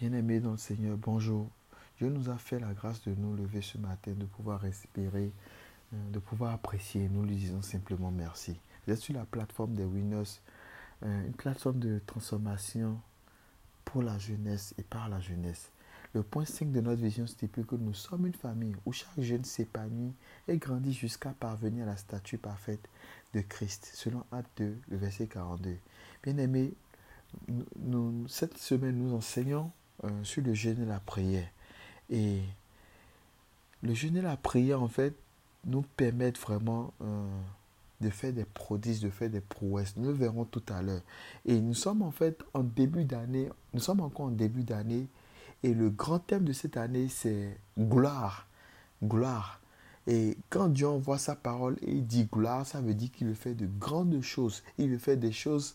Bien-aimés dans le Seigneur, bonjour. Dieu nous a fait la grâce de nous lever ce matin, de pouvoir respirer, euh, de pouvoir apprécier. Nous lui disons simplement merci. Vous êtes sur la plateforme des Winners, euh, une plateforme de transformation pour la jeunesse et par la jeunesse. Le point 5 de notre vision stipule que nous sommes une famille où chaque jeune s'épanouit et grandit jusqu'à parvenir à la statue parfaite de Christ, selon Acte 2, le verset 42. Bien-aimés, cette semaine, nous enseignons euh, sur le jeûne et la prière. Et le jeûne et la prière, en fait, nous permettent vraiment euh, de faire des prodiges, de faire des prouesses. Nous le verrons tout à l'heure. Et nous sommes en fait en début d'année, nous sommes encore en début d'année. Et le grand thème de cette année, c'est gloire. Gloire. Et quand Dieu envoie sa parole et il dit gloire, ça veut dire qu'il veut faire de grandes choses. Il veut faire des choses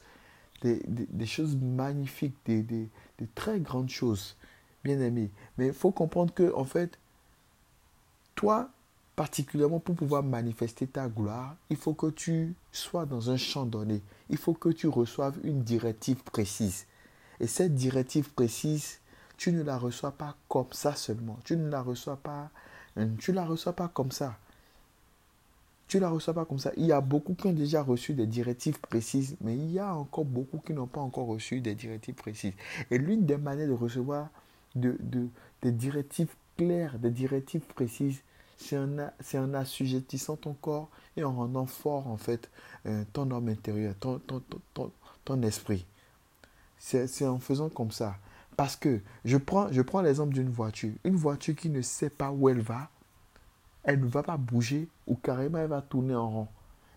des, choses magnifiques, des, des, très grandes choses, bien aimé. Mais il faut comprendre que, en fait, toi, particulièrement pour pouvoir manifester ta gloire, il faut que tu sois dans un champ donné. Il faut que tu reçoives une directive précise. Et cette directive précise, tu ne la reçois pas comme ça seulement. Tu ne la reçois pas, tu la reçois pas comme ça. Tu ne la reçois pas comme ça. Il y a beaucoup qui ont déjà reçu des directives précises, mais il y a encore beaucoup qui n'ont pas encore reçu des directives précises. Et l'une des manières de recevoir de, des directives claires, des directives précises, c'est en, en, assujettissant ton corps et en rendant fort en fait euh, ton homme intérieur, ton, ton, ton, ton esprit. C'est en faisant comme ça. Parce que je prends, je prends l'exemple d'une voiture. Une voiture qui ne sait pas où elle va, elle ne va pas bouger ou carrément elle va tourner en rond.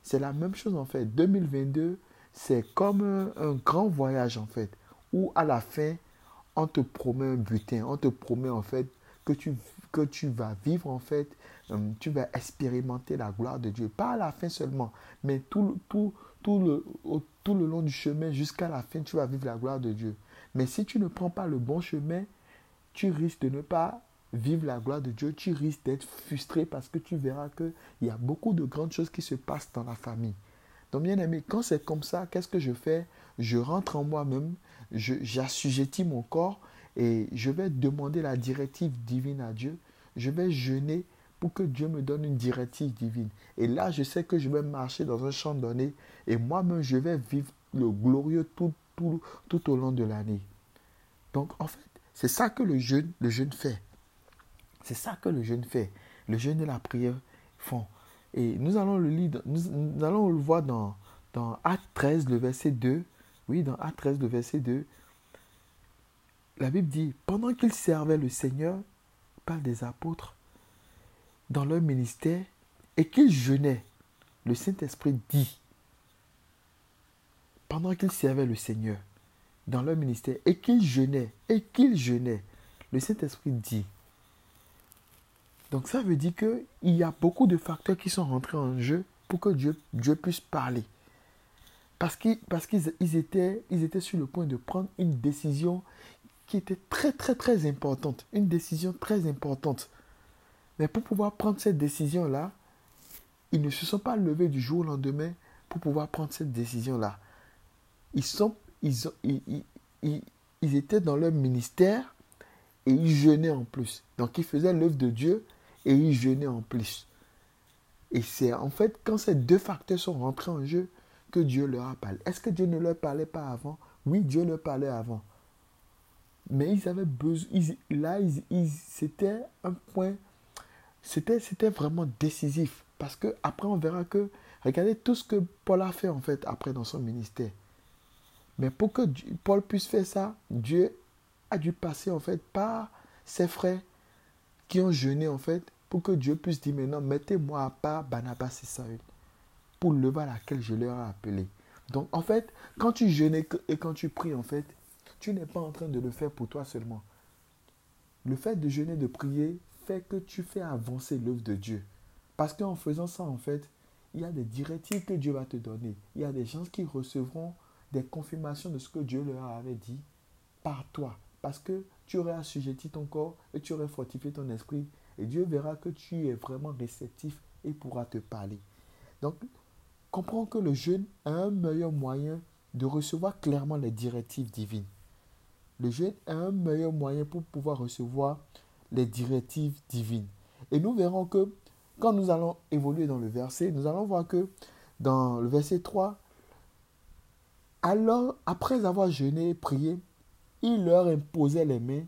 C'est la même chose en fait. 2022, c'est comme un, grand voyage en fait, où à la fin, on te promet un butin, on te promet en fait que tu, vas vivre en fait, euh, tu vas expérimenter la gloire de Dieu. Pas à la fin seulement, mais tout, tout, tout le long du chemin jusqu'à la fin, tu vas vivre la gloire de Dieu. Mais si tu ne prends pas le bon chemin, tu risques de ne pas vivre la gloire de Dieu, tu risques d'être frustré parce que tu verras qu'il y a beaucoup de grandes choses qui se passent dans la famille. Donc, bien aimé, quand c'est comme ça, qu'est-ce que je fais? Je rentre en moi-même, j'assujettis mon corps et je vais demander la directive divine à Dieu. Je vais jeûner pour que Dieu me donne une directive divine. Et là, je sais que je vais marcher dans un champ donné et moi-même, je vais vivre le glorieux tout, au long de l'année. Donc, en fait, c'est ça que le jeûne, le jeûne fait. C'est ça que le jeûne fait. Le jeûne et la prière font. Et nous allons le lire, nous, allons le voir dans, dans Acte 13, le verset 2. Oui, dans Acte 13, le verset 2. La Bible dit, pendant qu'ils servaient le Seigneur, par des apôtres, dans leur ministère, et qu'ils jeûnaient, le Saint-Esprit dit, pendant qu'ils servaient le Seigneur, dans leur ministère, et qu'ils jeûnaient, et qu'ils jeûnaient, le Saint-Esprit dit, donc ça veut dire qu'il y a beaucoup de facteurs qui sont rentrés en jeu pour que Dieu, Dieu puisse parler. Parce qu'ils parce qu'ils étaient, ils étaient sur le point de prendre une décision qui était très très très importante. Une décision très importante. Mais pour pouvoir prendre cette décision-là, ils ne se sont pas levés du jour au lendemain pour pouvoir prendre cette décision-là. Ils, ils, ils, ils, ils étaient dans leur ministère et ils jeûnaient en plus. Donc ils faisaient l'œuvre de Dieu et ils jeûnaient en plus. Et c'est en fait quand ces deux facteurs sont rentrés en jeu que Dieu leur a parlé. Est-ce que Dieu ne leur parlait pas avant? Oui, Dieu leur parlait avant. Mais ils avaient besoin, là, c'était un point, c'était, c'était vraiment décisif. Parce que après, on verra que, regardez tout ce que Paul a fait en fait après dans son ministère. Mais pour que Paul puisse faire ça, Dieu a dû passer en fait par ses frères qui ont jeûné en fait pour que Dieu puisse dire maintenant, mettez-moi à part Barnabas et Saül pour lever à laquelle je leur ai appelé. Donc en fait, quand tu jeûnes et quand tu pries, en fait, tu n'es pas en train de le faire pour toi seulement. Le fait de jeûner, de prier, fait que tu fais avancer l'œuvre de Dieu. Parce qu'en faisant ça, en fait, il y a des directives que Dieu va te donner. Il y a des gens qui recevront des confirmations de ce que Dieu leur avait dit par toi. Parce que tu aurais assujetti ton corps et tu aurais fortifié ton esprit et Dieu verra que tu es vraiment réceptif et pourra te parler. Donc, comprends que le jeûne est un meilleur moyen de recevoir clairement les directives divines. le jeûne est un meilleur moyen pour pouvoir recevoir les directives divines. Et nous verrons que quand nous allons évoluer dans le verset, nous allons voir que dans le verset 3, alors après avoir jeûné et prié, il leur imposait les mains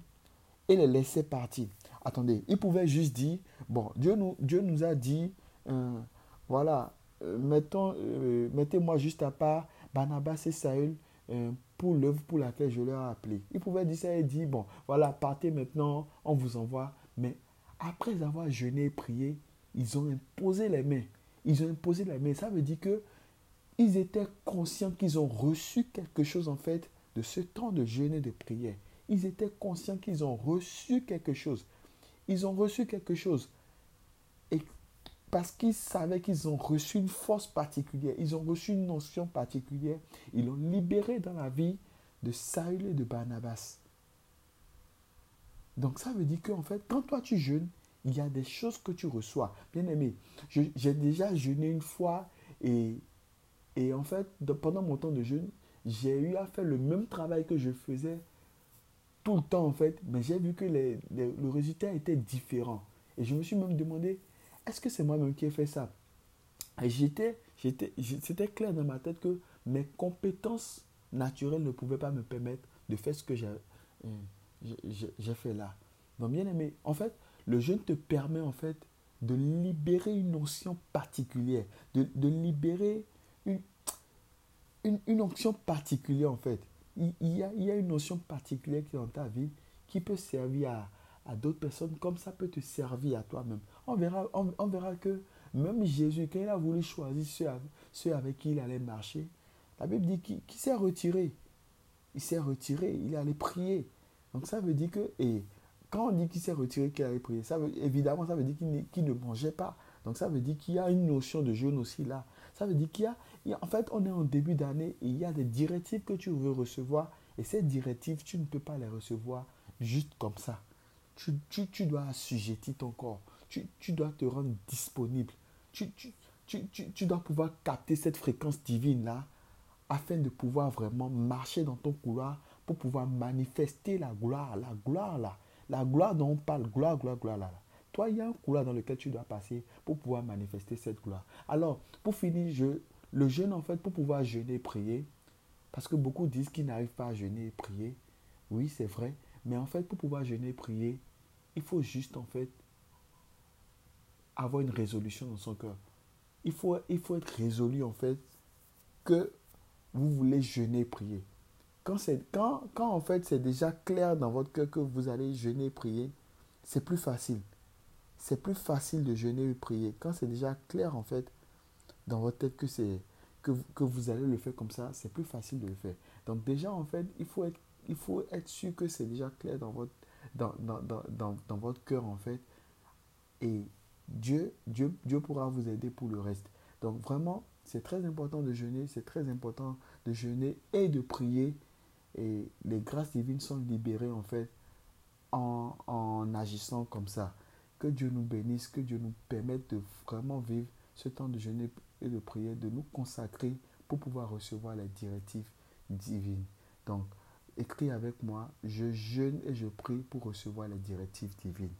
et les laissait partir. Attendez, il pouvait juste dire, bon, Dieu nous, a dit, euh, voilà, euh, euh, mettez-moi juste à part Barnabas et Saül pour l'œuvre pour laquelle je leur ai appelé. Il pouvait dire ça et dire, bon, voilà, partez maintenant, on vous envoie. Mais après avoir jeûné et prié, ils ont imposé les mains. Ils ont imposé les mains. Ça veut dire que ils étaient conscients qu'ils ont reçu quelque chose en fait de ce temps de jeûne et de prière. Ils étaient conscients qu'ils ont reçu quelque chose. Ils ont reçu quelque chose. Et parce qu'ils savaient qu'ils ont reçu une force particulière, ils ont reçu une notion particulière, ils l'ont libéré dans la vie de Saül et de Barnabas. Donc ça veut dire qu'en fait, quand toi tu jeûnes, il y a des choses que tu reçois. Bien aimé, j'ai déjà jeûné une fois et, et en fait, pendant mon temps de jeûne, j'ai eu à faire le même travail que je faisais tout le temps en fait, mais j'ai vu que les, le résultat était différent. Et je me suis même demandé, est-ce que c'est moi-même qui ai fait ça? Et j'étais, j'étais, c'était clair dans ma tête que mes compétences naturelles ne pouvaient pas me permettre de faire ce que j'ai, euh, j'ai fait là. Donc bien aimé, en fait, le jeûne te permet en fait de libérer une notion particulière, de, libérer une, une, une, onction particulière en fait. Il, y a, il, y a, une notion particulière qui est dans ta vie qui peut servir à, à d'autres personnes comme ça peut te servir à toi-même. On verra, on, verra que même Jésus, quand il a voulu choisir ceux, ceux avec qui il allait marcher, la Bible dit qu'il s'est retiré. Il s'est retiré, il allait prier. Donc ça veut dire que, et quand on dit qu'il s'est retiré, qu'il avait prié, ça évidemment, ça veut dire qu'il ne mangeait pas. Donc ça veut dire qu'il y a une notion de jeûne aussi là. Ça veut dire qu'il y a, en fait, on est en début d'année il y a des directives que tu veux recevoir. Et ces directives, tu ne peux pas les recevoir juste comme ça. Tu, dois assujettir ton corps. Tu, dois te rendre disponible. Tu, tu dois pouvoir capter cette fréquence divine là afin de pouvoir vraiment marcher dans ton couloir pour pouvoir manifester la gloire, la gloire là la gloire dont on parle, gloire, gloire, gloire, là. Il y a un couloir dans lequel tu dois passer pour pouvoir manifester cette gloire. Alors, pour finir, je, le jeûne, en fait, pour pouvoir jeûner prier, parce que beaucoup disent qu'ils n'arrivent pas à jeûner et prier. Oui, c'est vrai. Mais en fait, pour pouvoir jeûner prier, il faut juste, en fait, avoir une résolution dans son cœur. Il faut, il faut être résolu, en fait, que vous voulez jeûner prier. Quand, quand, quand en fait c'est déjà clair dans votre cœur que vous allez jeûner prier, c'est plus facile. C'est plus facile de jeûner et prier. Quand c'est déjà clair en fait dans votre tête que, c'est, que, que vous allez le faire comme ça, c'est plus facile de le faire. Donc déjà en fait, il faut être, il faut être sûr que c'est déjà clair dans votre, dans, dans, dans, dans votre cœur en fait. Et Dieu, Dieu, Dieu pourra vous aider pour le reste. Donc vraiment, c'est très important de jeûner, c'est très important de jeûner et de prier et les grâces divines sont libérées en fait en, en agissant comme ça. Que Dieu nous bénisse, que Dieu nous permette de vraiment vivre ce temps de jeûne et de prière, de nous consacrer pour pouvoir recevoir les directives divines. Donc, écris avec moi, je jeûne et je prie pour recevoir les directives divines.